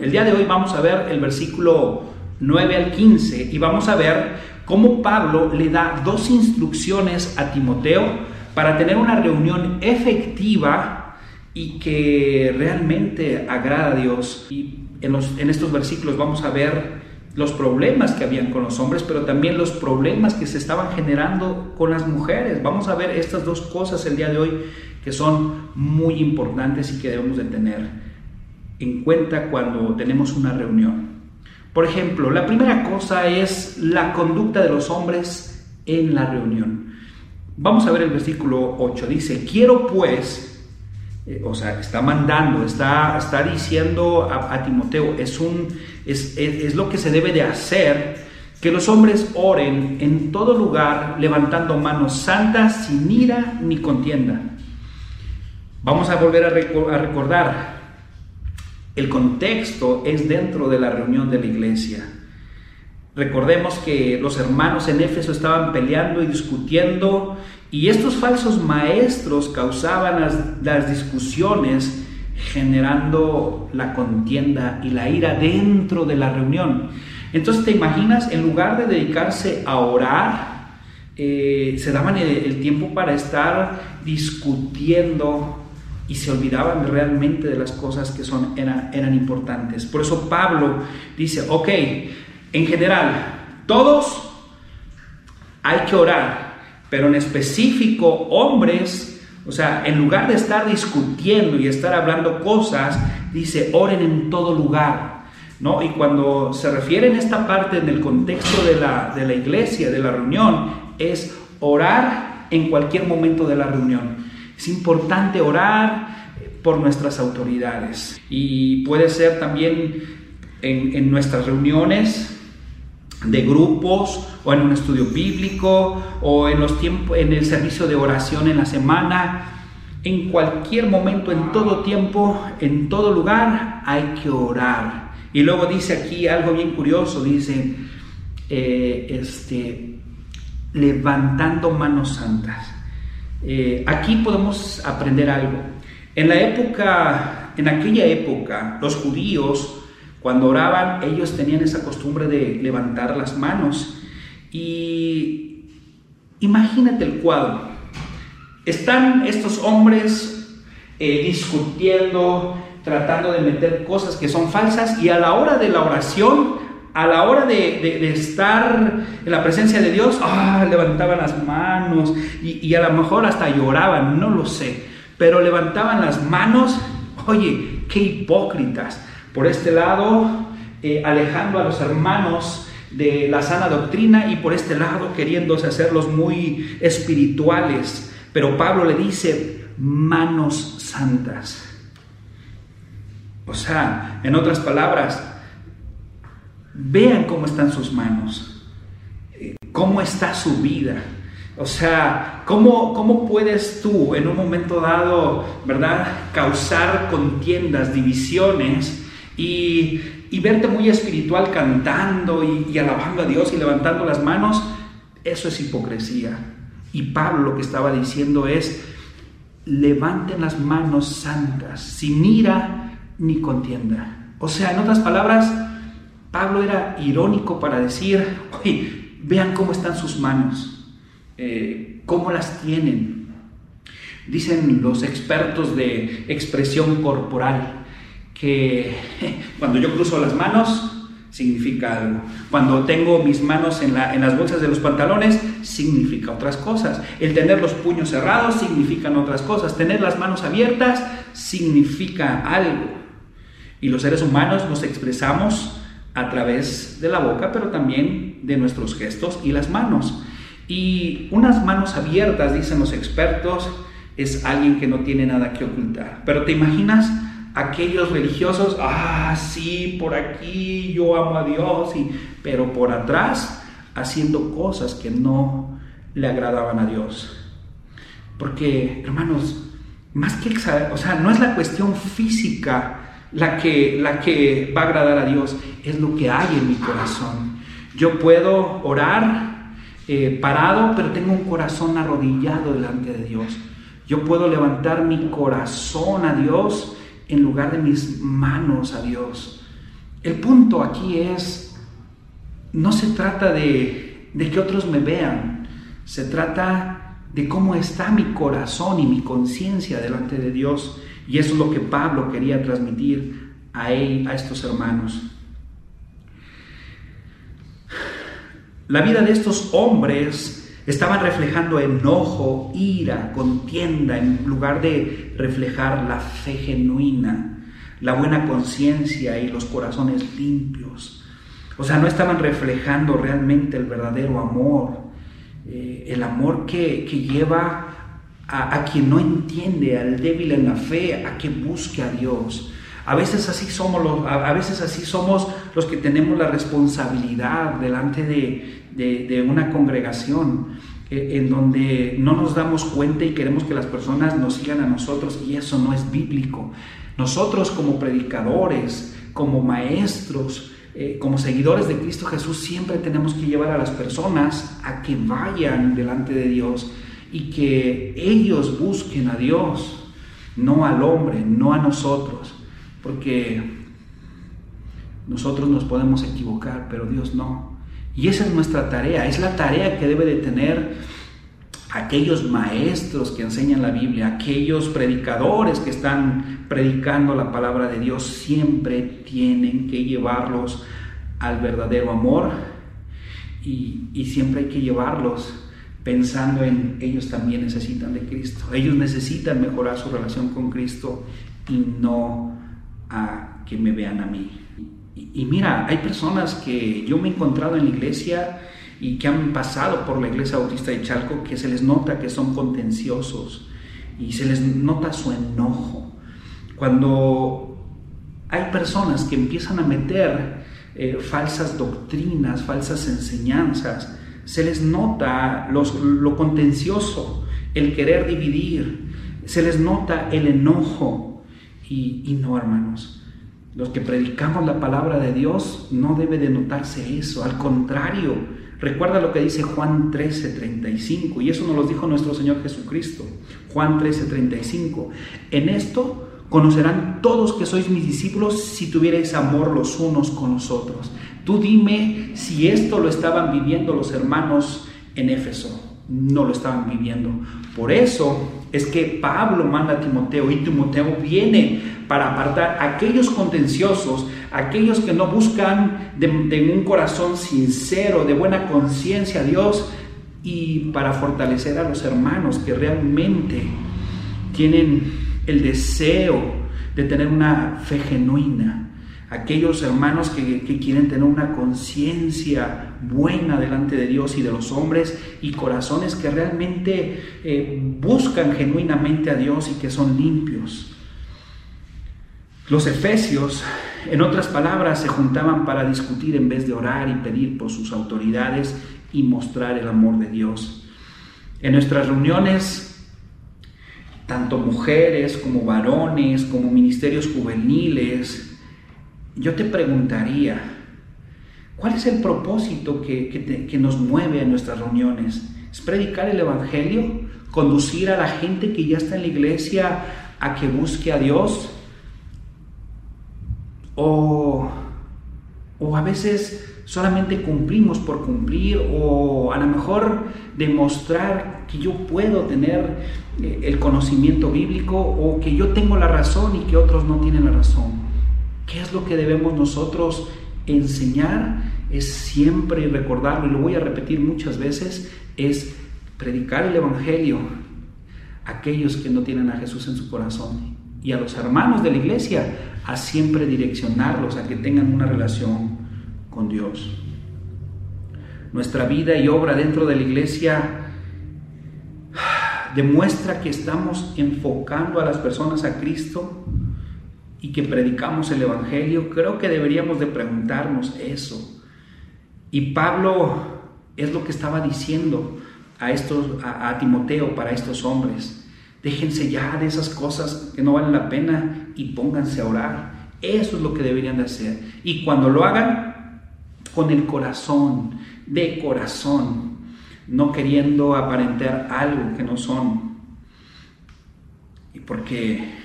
El día de hoy vamos a ver el versículo 9 al 15 y vamos a ver cómo Pablo le da dos instrucciones a Timoteo para tener una reunión efectiva y que realmente agrada a Dios. Y en, en estos versículos vamos a ver los problemas que habían con los hombres, pero también los problemas que se estaban generando con las mujeres. Vamos a ver estas dos cosas el día de hoy que son muy importantes y que debemos de tener en cuenta cuando tenemos una reunión. Por ejemplo, la primera cosa es la conducta de los hombres en la reunión. Vamos a ver el versículo 8. Dice, quiero pues, eh, o sea, está mandando, está, está diciendo a, Timoteo, es, un, es, es lo que se debe de hacer, que los hombres oren en todo lugar, levantando manos santas, sin ira ni contienda. Vamos a volver a, recordar, el contexto es dentro de la reunión de la iglesia. Recordemos que los hermanos en Éfeso estaban peleando y discutiendo y estos falsos maestros causaban las, discusiones generando la contienda y la ira dentro de la reunión. Entonces te imaginas, en lugar de dedicarse a orar, eh, se daban el tiempo para estar discutiendo y se olvidaban realmente de las cosas que son, eran importantes. Por eso Pablo dice, ok, en general, todos hay que orar, pero en específico hombres, o sea, en lugar de estar discutiendo y estar hablando cosas, dice, oren en todo lugar. ¿No? Y cuando se refiere en esta parte, en el contexto de la, de la iglesia, de la reunión, es orar en cualquier momento de la reunión. Es importante orar por nuestras autoridades. Y puede ser también en, nuestras reuniones de grupos o en un estudio bíblico o en los tiempos en el servicio de oración en la semana. En cualquier momento en todo tiempo en todo lugar hay que orar. Y luego dice aquí algo bien curioso dice eh, este levantando manos santas eh, aquí podemos aprender algo. En la época, en aquella época, los judíos, cuando oraban, ellos tenían esa costumbre de levantar las manos. Y imagínate el cuadro. Están estos hombres eh, discutiendo, tratando de meter cosas que son falsas y a la hora de la oración a la hora de, estar en la presencia de Dios, ah, levantaban las manos y, a lo mejor hasta lloraban, no lo sé, pero levantaban las manos, oye, qué hipócritas. Por este lado, eh, alejando a los hermanos de la sana doctrina y por este lado queriéndose hacerlos muy espirituales. Pero Pablo le dice, manos santas. O sea, en otras palabras, Vean cómo están sus manos, eh, cómo está su vida. O sea, ¿cómo, ¿cómo puedes tú en un momento dado, verdad, causar contiendas, divisiones y, verte muy espiritual cantando y, y alabando a Dios y levantando las manos? Eso es hipocresía. Y Pablo lo que estaba diciendo es, levanten las manos santas, sin ira ni contienda. O sea, en otras palabras, Pablo era irónico para decir, vean cómo están sus manos, eh, cómo las tienen. Dicen los expertos de expresión corporal que cuando yo cruzo las manos significa algo. Cuando tengo mis manos en, en, las bolsas de los pantalones, significa otras cosas. El tener los puños cerrados significan otras cosas. Tener las manos abiertas significa algo. Y los seres humanos nos expresamos a través de la boca, pero también de nuestros gestos y las manos. Y unas manos abiertas, dicen los expertos, es alguien que no tiene nada que ocultar. Pero te imaginas aquellos religiosos, ah, sí, por aquí yo amo a Dios, y, pero por atrás haciendo cosas que no le agradaban a Dios. Porque, hermanos, más que, o sea, no es la cuestión física la que, la que va a agradar a Dios, es lo que hay en mi corazón. Yo puedo orar eh, parado, pero tengo un corazón arrodillado delante de Dios. Yo puedo levantar mi corazón a Dios en lugar de mis manos a Dios. El punto aquí es, no se trata de, de que otros me vean, se trata de cómo está mi corazón y mi conciencia delante de Dios. Y eso es lo que Pablo quería transmitir a él, a estos hermanos. La vida de estos hombres estaban reflejando enojo, ira, contienda, en lugar de reflejar la fe genuina, la buena conciencia y los corazones limpios. O sea, no estaban reflejando realmente el verdadero amor, eh, el amor que, lleva a, quien no entiende, al débil en la fe, a que busque a Dios. A veces así somos los, a veces así somos los que tenemos la responsabilidad delante de, una congregación eh, en donde no nos damos cuenta y queremos que las personas nos sigan a nosotros y eso no es bíblico. Nosotros como predicadores, como maestros, eh, como seguidores de Cristo Jesús, siempre tenemos que llevar a las personas a que vayan delante de Dios y que ellos busquen a Dios, no al hombre, no a nosotros porque nosotros nos podemos equivocar, pero Dios no. Y esa es nuestra tarea, es la tarea que debe de tener aquellos maestros que enseñan la Biblia, aquellos predicadores que están predicando la palabra de Dios, siempre tienen que llevarlos al verdadero amor y, y siempre hay que llevarlos pensando en ellos también necesitan de Cristo, ellos necesitan mejorar su relación con Cristo y no a que me vean a mí. Y, mira, hay personas que yo me he encontrado en la iglesia y que han pasado por la iglesia bautista de Chalco que se les nota que son contenciosos y se les nota su enojo. Cuando hay personas que empiezan a meter eh, falsas doctrinas, falsas enseñanzas, se les nota lo contencioso, el querer dividir, se les nota el enojo, y, no, hermanos. Los que predicamos la palabra de Dios no debe de notarse eso, al contrario, recuerda lo que dice Juan 13:35 y eso nos lo dijo nuestro Señor Jesucristo. Juan 13:35. En esto conocerán todos que sois mis discípulos si tuvierais amor los unos con los otros. Tú dime si esto lo estaban viviendo los hermanos en Éfeso. No lo estaban viviendo. Por eso es que Pablo manda a Timoteo y Timoteo viene para apartar a aquellos contenciosos, aquellos que no buscan de, un corazón sincero, de buena conciencia a Dios y para fortalecer a los hermanos que realmente tienen el deseo de tener una fe genuina aquellos hermanos que, quieren tener una conciencia buena delante de Dios y de los hombres y corazones que realmente eh, buscan genuinamente a Dios y que son limpios. Los efesios, en otras palabras, se juntaban para discutir en vez de orar y pedir por sus autoridades y mostrar el amor de Dios. En nuestras reuniones tanto mujeres como varones, como ministerios juveniles, yo te preguntaría, ¿cuál es el propósito que, nos mueve en nuestras reuniones? ¿Es predicar el Evangelio? ¿Conducir a la gente que ya está en la iglesia a que busque a Dios? ¿O, o a veces solamente cumplimos por cumplir o a lo mejor demostrar que yo puedo tener eh, el conocimiento bíblico o que yo tengo la razón y que otros no tienen la razón. ¿Qué es lo que debemos nosotros enseñar? Es siempre recordarlo, y lo voy a repetir muchas veces, es predicar el Evangelio a aquellos que no tienen a Jesús en su corazón y a los hermanos de la iglesia a siempre direccionarlos a que tengan una relación con Dios. Nuestra vida y obra dentro de la iglesia demuestra que estamos enfocando a las personas a Cristo y que predicamos el Evangelio, creo que deberíamos de preguntarnos eso. Y Pablo es lo que estaba diciendo a, estos, a, Timoteo para estos hombres. Déjense ya de esas cosas que no valen la pena y pónganse a orar. Eso es lo que deberían de hacer. Y cuando lo hagan, con el corazón, de corazón, no queriendo aparentar algo que no son. Y porque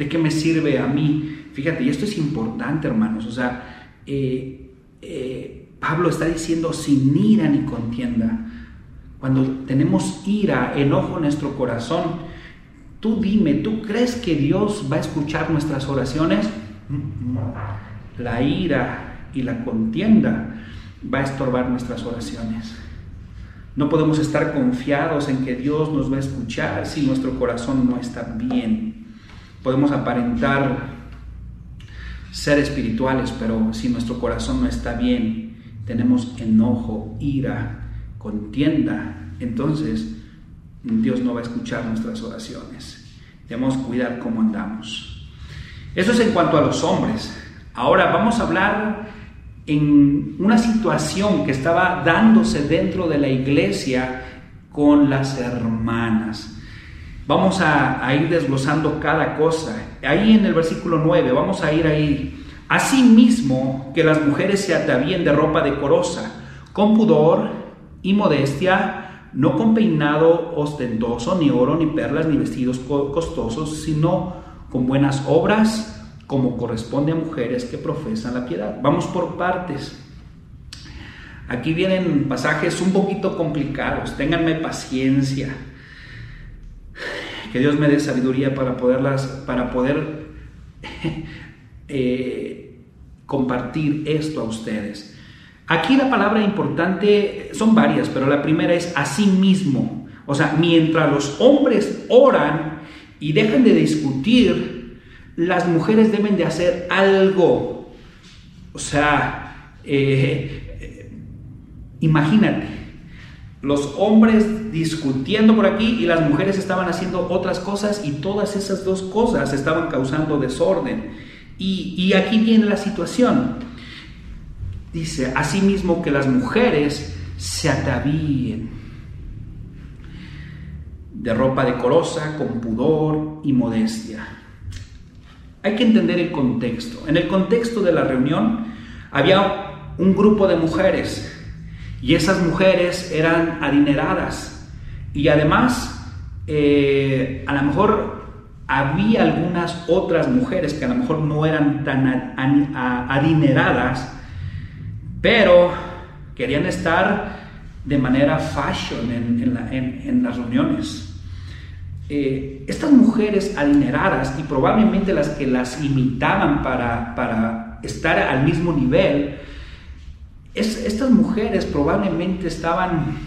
¿De qué me sirve a mí? Fíjate, y esto es importante, hermanos. O sea, eh, eh, Pablo está diciendo sin ira ni contienda. Cuando tenemos ira, enojo en nuestro corazón, tú dime, ¿tú crees que Dios va a escuchar nuestras oraciones? La ira y la contienda va a estorbar nuestras oraciones. No podemos estar confiados en que Dios nos va a escuchar si nuestro corazón no está bien. Podemos aparentar ser espirituales, pero si nuestro corazón no está bien, tenemos enojo, ira, contienda, entonces Dios no va a escuchar nuestras oraciones. Debemos cuidar cómo andamos. Eso es en cuanto a los hombres. Ahora vamos a hablar en una situación que estaba dándose dentro de la iglesia con las hermanas. Vamos a, ir desglosando cada cosa. Ahí en el versículo 9, vamos a ir ahí. Asimismo, que las mujeres se atavíen de ropa decorosa, con pudor y modestia, no con peinado ostentoso, ni oro, ni perlas, ni vestidos costosos, sino con buenas obras, como corresponde a mujeres que profesan la piedad. Vamos por partes. Aquí vienen pasajes un poquito complicados, ténganme paciencia. Que Dios me dé sabiduría para poderlas, para poder eh, compartir esto a ustedes. Aquí la palabra importante son varias, pero la primera es así mismo. O sea, mientras los hombres oran y dejan de discutir, las mujeres deben de hacer algo. O sea, eh, imagínate, los hombres discutiendo por aquí y las mujeres estaban haciendo otras cosas y todas esas dos cosas estaban causando desorden. Y, aquí viene la situación. Dice, asimismo que las mujeres se atavíen de ropa decorosa, con pudor y modestia hay que entender el contexto. En el contexto de la reunión había un grupo de mujeres y esas mujeres eran adineradas y además eh, a lo mejor había algunas otras mujeres que a lo mejor no eran tan adineradas, pero querían estar de manera fashion en las reuniones. Eh, estas mujeres adineradas y probablemente las que las imitaban para, estar al mismo nivel, estas mujeres probablemente estaban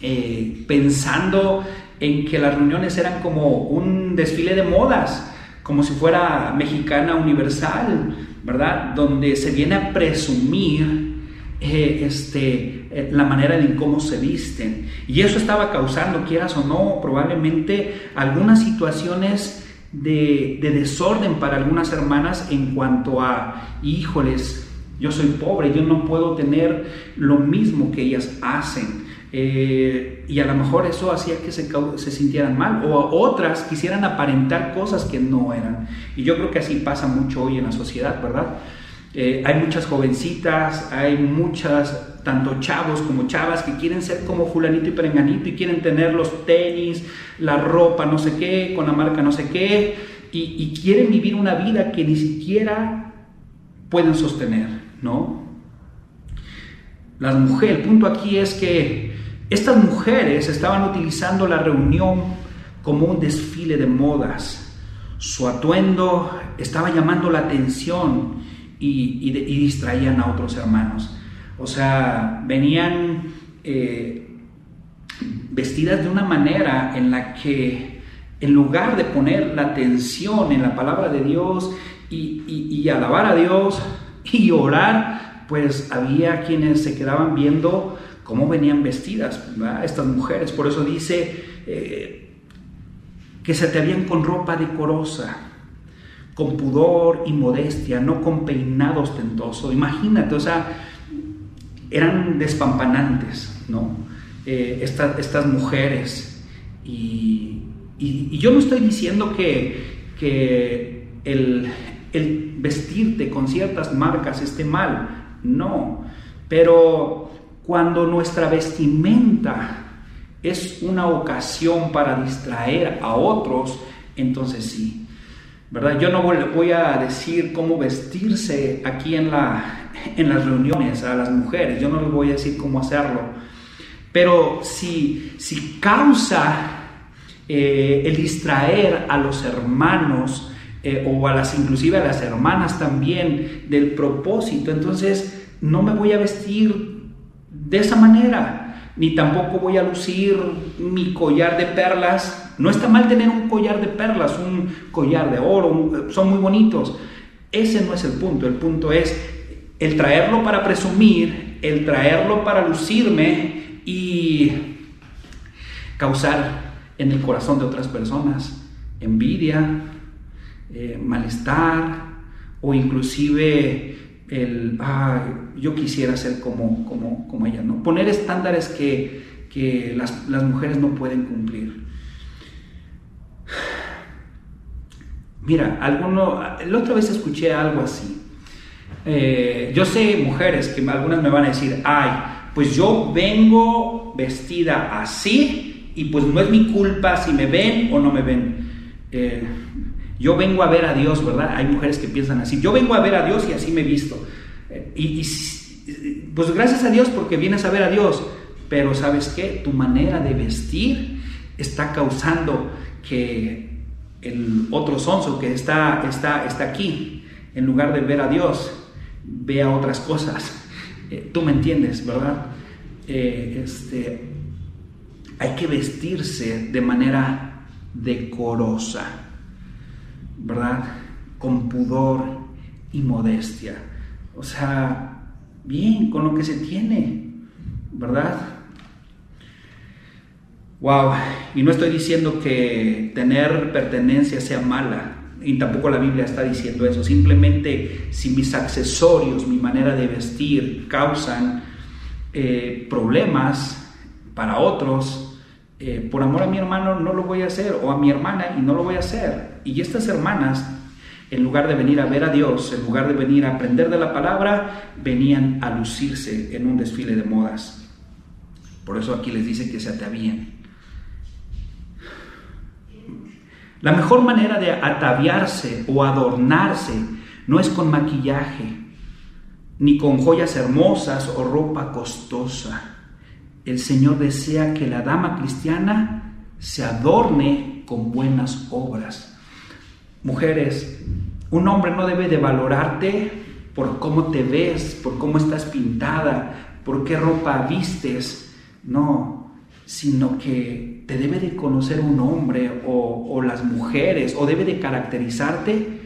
eh, pensando en que las reuniones eran como un desfile de modas, como si fuera mexicana universal, ¿verdad? Donde se viene a presumir eh, este, eh, la manera en cómo se visten. Y eso estaba causando, quieras o no, probablemente algunas situaciones de, desorden para algunas hermanas en cuanto a, híjoles, yo soy pobre, yo no puedo tener lo mismo que ellas hacen. Eh, y a lo mejor eso hacía que se, se, sintieran mal o otras quisieran aparentar cosas que no eran. Y yo creo que así pasa mucho hoy en la sociedad, ¿verdad? Eh, hay muchas jovencitas, hay muchas, tanto chavos como chavas, que quieren ser como fulanito y perenganito y quieren tener los tenis, la ropa, no sé qué, con la marca no sé qué, y, quieren vivir una vida que ni siquiera pueden sostener, ¿no? Las mujeres, el punto aquí es que estas mujeres estaban utilizando la reunión como un desfile de modas. Su atuendo estaba llamando la atención y, distraían a otros hermanos. O sea, venían eh, vestidas de una manera en la que en lugar de poner la atención en la palabra de Dios y, alabar a Dios y orar, pues había quienes se quedaban viendo cómo venían vestidas estas mujeres. Por eso dice eh, que se te habían con ropa decorosa con pudor y modestia, no con peinado ostentoso. Imagínate, o sea, eran despampanantes, ¿no? Eh, estas mujeres. Y, yo no estoy diciendo que, que el, el vestirte con ciertas marcas esté mal, no, pero cuando nuestra vestimenta es una ocasión para distraer a otros, entonces sí, ¿verdad? Yo no voy a decir cómo vestirse aquí en la, en las reuniones a las mujeres, yo no les voy a decir cómo hacerlo, pero si, si causa eh, el distraer a los hermanos eh, o a las inclusive a las hermanas también del propósito, entonces no me voy a vestir de esa manera, ni tampoco voy a lucir mi collar de perlas. No está mal tener un collar de perlas, un collar de oro, son muy bonitos. Ese no es el punto, el punto es el traerlo para presumir, el traerlo para lucirme y causar en el corazón de otras personas envidia, eh, malestar o inclusive el, yo quisiera ser como, como, como ella, ¿no? Poner estándares que, que las, las mujeres no pueden cumplir. Mira, alguno, la otra vez escuché algo así. Eh, yo sé mujeres que algunas me van a decir, ay, pues yo vengo vestida así y pues no es mi culpa si me ven o no me ven. Eh, yo vengo a ver a Dios, ¿verdad? Hay mujeres que piensan así, yo vengo a ver a Dios y así me visto. Eh, y, pues gracias a Dios porque vienes a ver a Dios, pero sabes qué, tu manera de vestir está causando que el otro sonso que está, está, está aquí, en lugar de ver a Dios, vea otras cosas. Eh, tú me entiendes, ¿verdad? Eh, este, hay que vestirse de manera decorosa, ¿verdad? Con pudor y modestia. O sea, bien, con lo que se tiene, ¿verdad? Wow, y no estoy diciendo que tener pertenencia sea mala, y tampoco la Biblia está diciendo eso. Simplemente si mis accesorios, mi manera de vestir causan eh, problemas para otros, eh, por amor a mi hermano no lo voy a hacer, o a mi hermana y no lo voy a hacer. Y estas hermanas, en lugar de venir a ver a Dios, en lugar de venir a aprender de la palabra, venían a lucirse en un desfile de modas. Por eso aquí les dice que se atavíen. La mejor manera de ataviarse o adornarse no es con maquillaje, ni con joyas hermosas o ropa costosa. El Señor desea que la dama cristiana se adorne con buenas obras. Mujeres, un hombre no debe de valorarte por cómo te ves, por cómo estás pintada, por qué ropa vistes. No, sino que te debe de conocer un hombre o, las mujeres, o debe de caracterizarte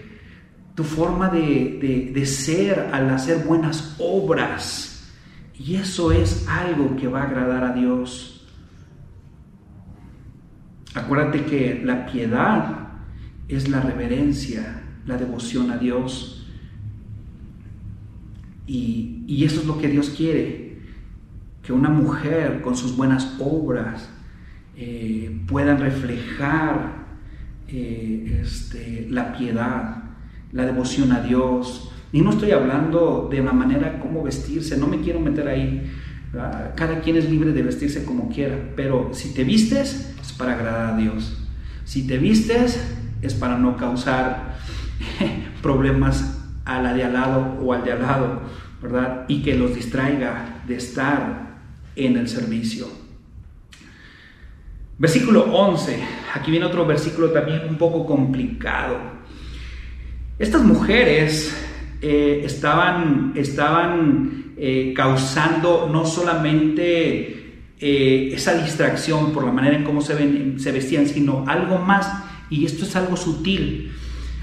tu forma de, de ser al hacer buenas obras. Y eso es algo que va a agradar a Dios. Acuérdate que la piedad es la reverencia, la devoción a Dios. Y, y, eso es lo que Dios quiere que una mujer con sus buenas obras eh, puedan reflejar eh, este, la piedad, la devoción a Dios. Y no estoy hablando de la manera como vestirse, no me quiero meter ahí. Cada quien es libre de vestirse como quiera, pero si te vistes es para agradar a Dios. Si te vistes es para no causar problemas a la de al lado o al de al lado, ¿verdad? Y que los distraiga de estar en el servicio. Versículo 11, aquí viene otro versículo también un poco complicado. Estas mujeres eh, estaban, estaban eh, causando no solamente eh, esa distracción por la manera en cómo se, ven, se vestían, sino algo más, y esto es algo sutil.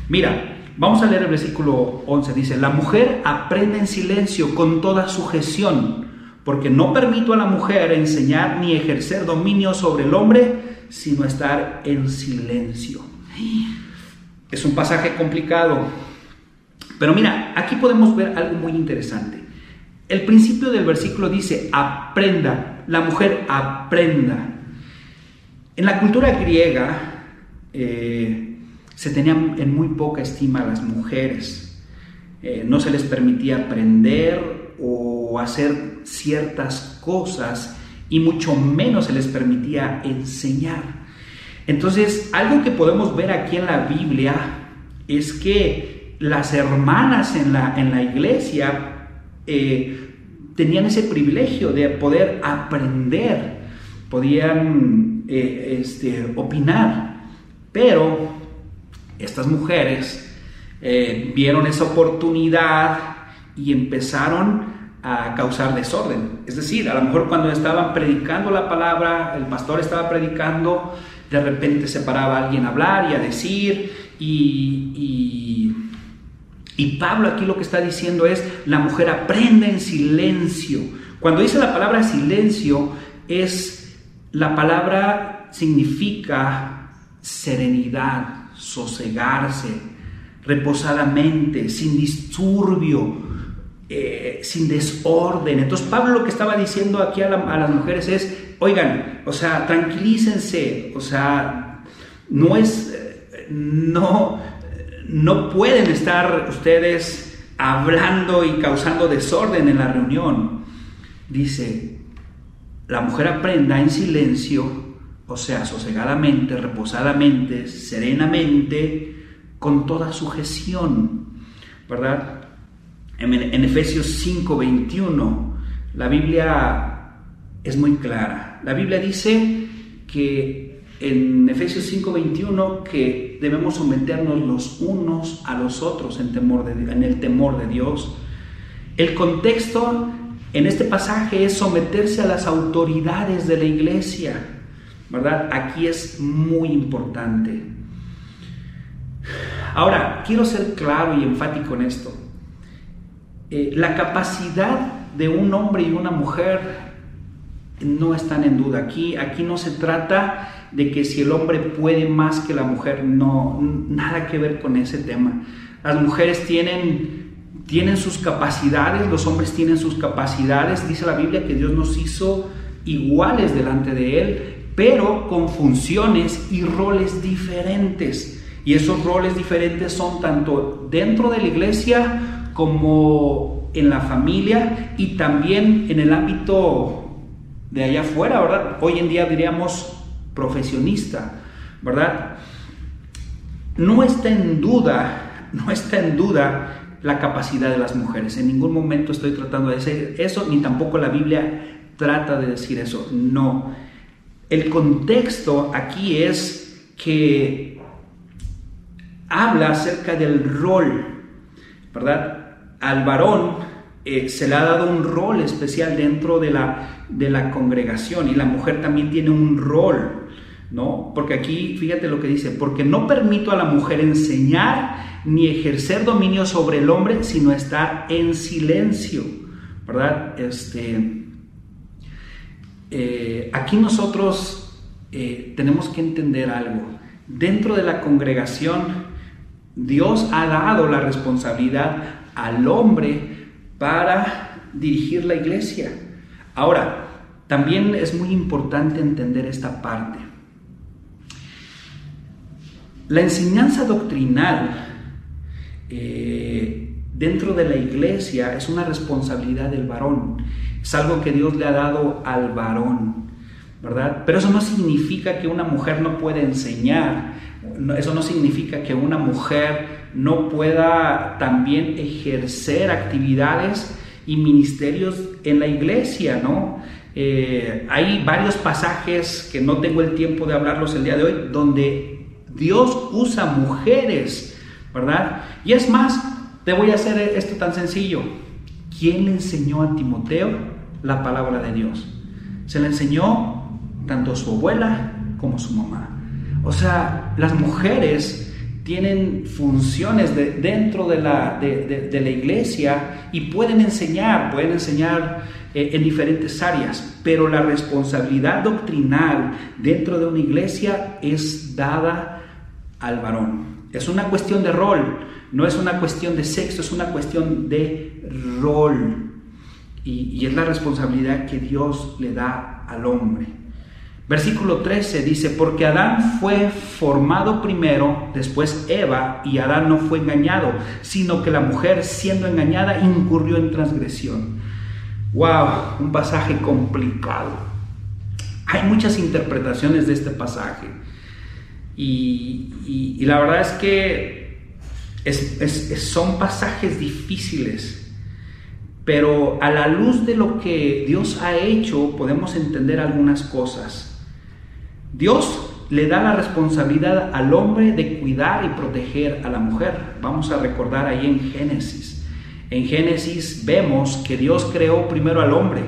Mira, vamos a leer el versículo 11, dice, la mujer aprende en silencio con toda sujeción porque no permito a la mujer enseñar ni ejercer dominio sobre el hombre, sino estar en silencio. Es un pasaje complicado, pero mira, aquí podemos ver algo muy interesante. El principio del versículo dice, aprenda, la mujer aprenda. En la cultura griega eh, se tenían en muy poca estima a las mujeres. Eh, no se les permitía aprender o hacer ciertas cosas y mucho menos se les permitía enseñar. Entonces, algo que podemos ver aquí en la Biblia es que las hermanas en la, en la iglesia eh, tenían ese privilegio de poder aprender, podían este, opinar, pero estas mujeres eh, vieron esa oportunidad y empezaron a causar desorden. Es decir, a lo mejor cuando estaban predicando la palabra, el pastor estaba predicando, de repente se paraba alguien a hablar y a decir, y, y, Pablo aquí lo que está diciendo es, la mujer aprende en silencio. Cuando dice la palabra silencio, es la palabra significa serenidad, sosegarse, reposadamente, sin disturbio, eh, sin desorden. Entonces Pablo lo que estaba diciendo aquí a, las mujeres es, oigan, o sea, tranquilícense, o sea, no es, no, no pueden estar ustedes hablando y causando desorden en la reunión. Dice, la mujer aprenda en silencio, o sea, sosegadamente, reposadamente, serenamente, con toda sujeción, ¿verdad? En, en Efesios 5:21, la Biblia es muy clara. La Biblia dice que en Efesios 5:21 que debemos someternos los unos a los otros en, temor de, en el temor de Dios. El contexto en este pasaje es someterse a las autoridades de la iglesia, ¿verdad? Aquí es muy importante. Ahora, quiero ser claro y enfático en esto. Eh, la capacidad de un hombre y una mujer no están en duda. Aquí, aquí no se trata de que si el hombre puede más que la mujer, no, nada que ver con ese tema. Las mujeres tienen, tienen sus capacidades, los hombres tienen sus capacidades. Dice la Biblia que Dios nos hizo iguales delante de Él, pero con funciones y roles diferentes. Y esos roles diferentes son tanto dentro de la iglesia como en la familia y también en el ámbito de allá afuera, ¿verdad? Hoy en día diríamos profesionista, ¿verdad? No está en duda, no está en duda la capacidad de las mujeres. En ningún momento estoy tratando de decir eso, ni tampoco la Biblia trata de decir eso. No. El contexto aquí es que habla acerca del rol, ¿verdad? Al varón eh, se le ha dado un rol especial dentro de la, de la congregación y la mujer también tiene un rol, ¿no? Porque aquí, fíjate lo que dice, porque no permito a la mujer enseñar ni ejercer dominio sobre el hombre, sino estar en silencio, ¿verdad? Este, eh, aquí nosotros eh, tenemos que entender algo. Dentro de la congregación, Dios ha dado la responsabilidad al hombre para dirigir la iglesia. Ahora, también es muy importante entender esta parte. La enseñanza doctrinal eh, dentro de la iglesia es una responsabilidad del varón. Es algo que Dios le ha dado al varón, ¿verdad? Pero eso no significa que una mujer no pueda enseñar eso no significa que una mujer no pueda también ejercer actividades y ministerios en la iglesia, ¿no? Eh, hay varios pasajes que no tengo el tiempo de hablarlos el día de hoy, donde Dios usa mujeres, ¿verdad? Y es más, te voy a hacer esto tan sencillo. ¿Quién le enseñó a Timoteo la palabra de Dios? Se le enseñó tanto su abuela como su mamá. O sea, las mujeres tienen funciones dentro de la, de, la, iglesia y pueden enseñar, pueden enseñar eh, en diferentes áreas, pero la responsabilidad doctrinal dentro de una iglesia es dada al varón. Es una cuestión de rol, no es una cuestión de sexo, es una cuestión de rol. Y es la responsabilidad que Dios le da al hombre. Versículo 13 dice, porque Adán fue formado primero, después Eva, y Adán no fue engañado, sino que la mujer siendo engañada incurrió en transgresión. ¡Wow! Un pasaje complicado. Hay muchas interpretaciones de este pasaje. Y, la verdad es que son pasajes difíciles. Pero a la luz de lo que Dios ha hecho podemos entender algunas cosas. Dios le da la responsabilidad al hombre de cuidar y proteger a la mujer. Vamos a recordar ahí en Génesis. En Génesis vemos que Dios creó primero al hombre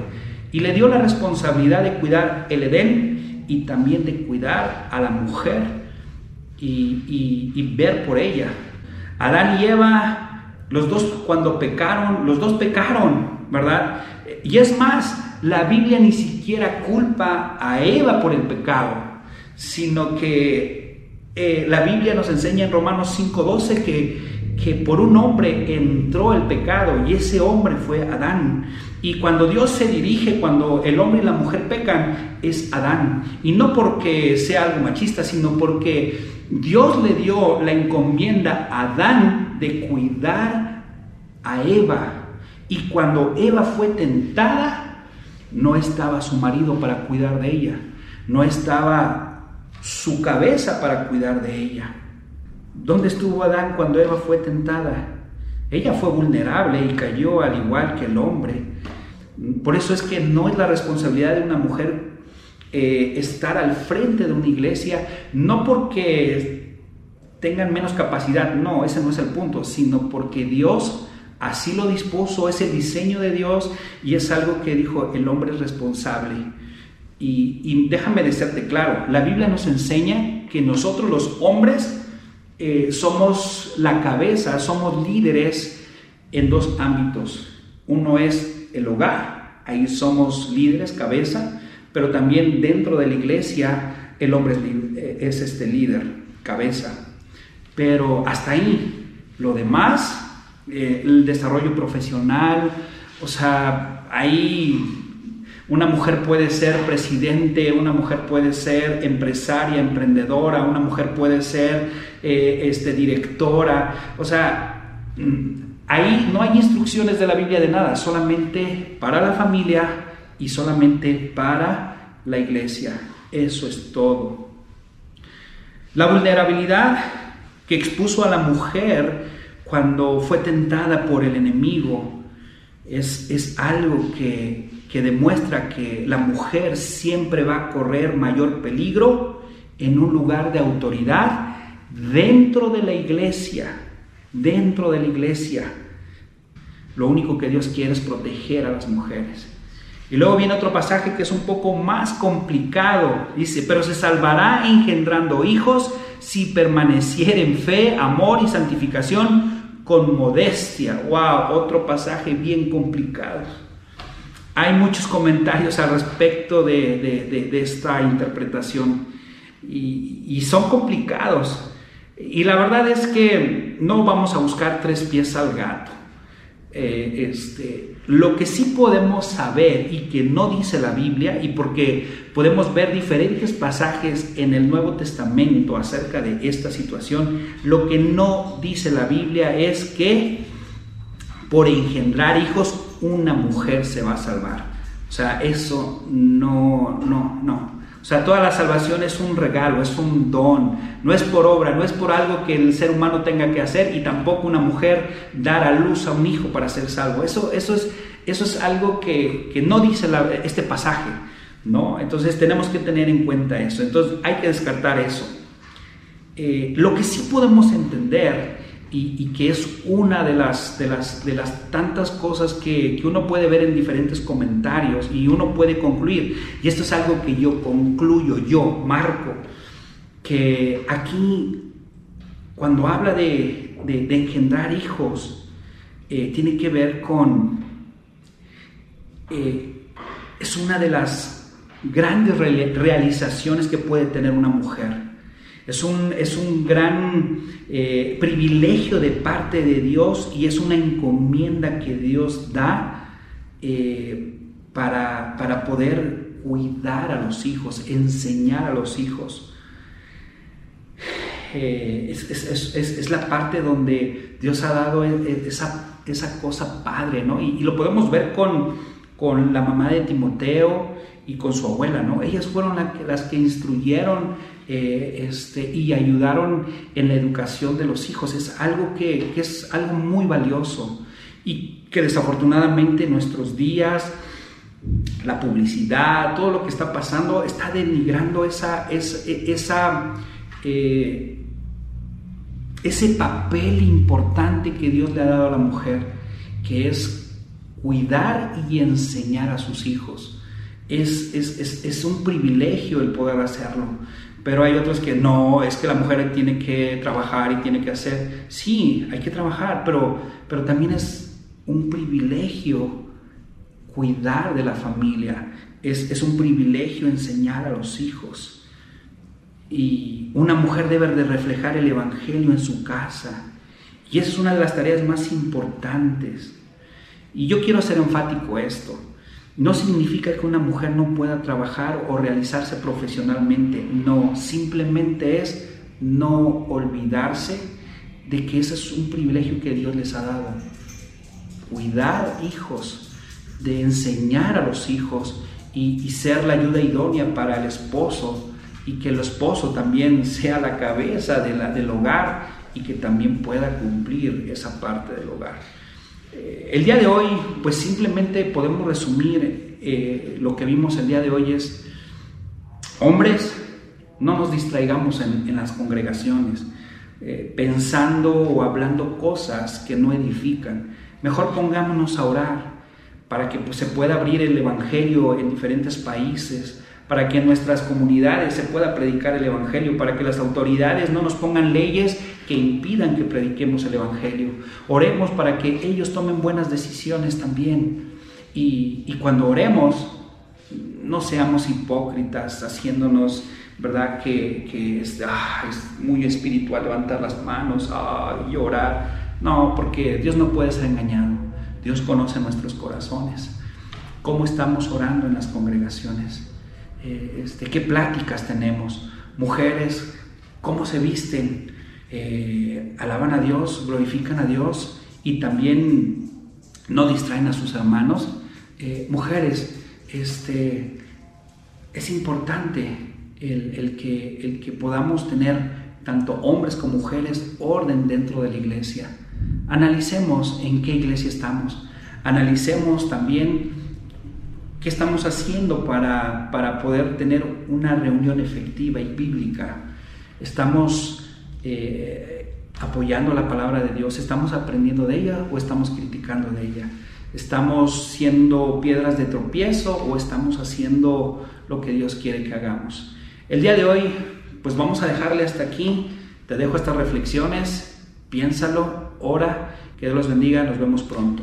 y le dio la responsabilidad de cuidar el Edén y también de cuidar a la mujer y, ver por ella. Adán y Eva, los dos cuando pecaron, los dos pecaron, ¿verdad? Y es más, la Biblia ni siquiera culpa a Eva por el pecado sino que eh, la Biblia nos enseña en Romanos 5:12 que, que por un hombre entró el pecado y ese hombre fue Adán. Y cuando Dios se dirige, cuando el hombre y la mujer pecan, es Adán. Y no porque sea algo machista, sino porque Dios le dio la encomienda a Adán de cuidar a Eva. Y cuando Eva fue tentada, no estaba su marido para cuidar de ella. No estaba su cabeza para cuidar de ella. ¿Dónde estuvo Adán cuando Eva fue tentada? Ella fue vulnerable y cayó al igual que el hombre. Por eso es que no es la responsabilidad de una mujer eh, estar al frente de una iglesia, no porque tengan menos capacidad, no, ese no es el punto, sino porque Dios así lo dispuso, es el diseño de Dios y es algo que dijo, el hombre es responsable. Y, déjame decirte claro, la Biblia nos enseña que nosotros los hombres eh, somos la cabeza, somos líderes en dos ámbitos. Uno es el hogar, ahí somos líderes, cabeza, pero también dentro de la iglesia el hombre es, eh, este líder, cabeza. Pero hasta ahí, lo demás, eh, el desarrollo profesional, o sea, ahí una mujer puede ser presidente, una mujer puede ser empresaria, emprendedora, una mujer puede ser eh, este, directora. O sea, mm, ahí no hay instrucciones de la Biblia de nada, solamente para la familia y solamente para la iglesia. Eso es todo. La vulnerabilidad que expuso a la mujer cuando fue tentada por el enemigo es, es algo que que demuestra que la mujer siempre va a correr mayor peligro en un lugar de autoridad dentro de la iglesia, dentro de la iglesia. Lo único que Dios quiere es proteger a las mujeres. Y luego viene otro pasaje que es un poco más complicado. Dice, pero se salvará engendrando hijos si permaneciera en fe, amor y santificación con modestia. ¡Wow! Otro pasaje bien complicado. Hay muchos comentarios al respecto de, esta interpretación y, son complicados. Y la verdad es que no vamos a buscar tres pies al gato. Eh, este, lo que sí podemos saber y que no dice la Biblia, y porque podemos ver diferentes pasajes en el Nuevo Testamento acerca de esta situación, lo que no dice la Biblia es que por engendrar hijos una mujer se va a salvar. O sea, eso no, no, no. O sea, toda la salvación es un regalo, es un don, no es por obra, no es por algo que el ser humano tenga que hacer y tampoco una mujer dar a luz a un hijo para ser salvo. Eso, eso, es, eso es algo que, no dice este pasaje, ¿no? Entonces tenemos que tener en cuenta eso. Entonces hay que descartar eso. Eh, lo que sí podemos entender y, que es una de las, de las, de las tantas cosas que, que, uno puede ver en diferentes comentarios y uno puede concluir. Y esto es algo que yo concluyo, yo, Marco, que aquí, cuando habla de, de, engendrar hijos, eh, tiene que ver con, eh, es una de las grandes realizaciones que puede tener una mujer. Es un, es un gran eh, privilegio de parte de Dios y es una encomienda que Dios da eh, para, para poder cuidar a los hijos, enseñar a los hijos. Eh, es, la parte donde Dios ha dado esa, esa cosa padre, ¿no? Y, lo podemos ver con, con, la mamá de Timoteo y con su abuela, ¿no? Ellas fueron las que instruyeron eh, este, y ayudaron en la educación de los hijos. Es algo que, es algo muy valioso. Y que desafortunadamente en nuestros días la publicidad, todo lo que está pasando, está denigrando esa, esa, eh, ese papel importante que Dios le ha dado a la mujer, que es cuidar y enseñar a sus hijos. Es, es, un privilegio el poder hacerlo. Pero hay otros que no, es que la mujer tiene que trabajar y tiene que hacer. Sí, hay que trabajar, pero, pero también es un privilegio cuidar de la familia, es, un privilegio enseñar a los hijos. Y una mujer debe de reflejar el Evangelio en su casa. Y esa es una de las tareas más importantes. Y yo quiero ser enfático esto. No significa que una mujer no pueda trabajar o realizarse profesionalmente. No, simplemente es no olvidarse de que ese es un privilegio que Dios les ha dado. Cuidar hijos, de enseñar a los hijos y, ser la ayuda idónea para el esposo y que el esposo también sea la cabeza de del hogar y que también pueda cumplir esa parte del hogar. El día de hoy, pues simplemente podemos resumir eh, lo que vimos el día de hoy es, hombres, no nos distraigamos en, las congregaciones, eh, pensando o hablando cosas que no edifican. Mejor pongámonos a orar, para que pues, se pueda abrir el Evangelio en diferentes países, para que en nuestras comunidades se pueda predicar el Evangelio, para que las autoridades no nos pongan leyes que impidan que prediquemos el Evangelio. Oremos para que ellos tomen buenas decisiones también. Y, cuando oremos, no seamos hipócritas haciéndonos, ¿verdad? Que, es, ah, es, muy espiritual levantar las manos ah, y orar. No, porque Dios no puede ser engañado. Dios conoce nuestros corazones. ¿Cómo estamos orando en las congregaciones? Eh, este, ¿Qué pláticas tenemos? Mujeres, ¿cómo se visten? Eh, alaban a Dios, glorifican a Dios y también no distraen a sus hermanos. Eh, mujeres, este, es importante el, que, el que podamos tener tanto hombres como mujeres orden dentro de la iglesia. Analicemos en qué iglesia estamos. Analicemos también qué estamos haciendo para, poder tener una reunión efectiva y bíblica. Estamos eh, apoyando la palabra de Dios, estamos aprendiendo de ella o estamos criticando de ella. ¿Estamos siendo piedras de tropiezo o estamos haciendo lo que Dios quiere que hagamos? El día de hoy, pues vamos a dejarle hasta aquí. Te dejo estas reflexiones, piénsalo, ora, que Dios los bendiga, nos vemos pronto.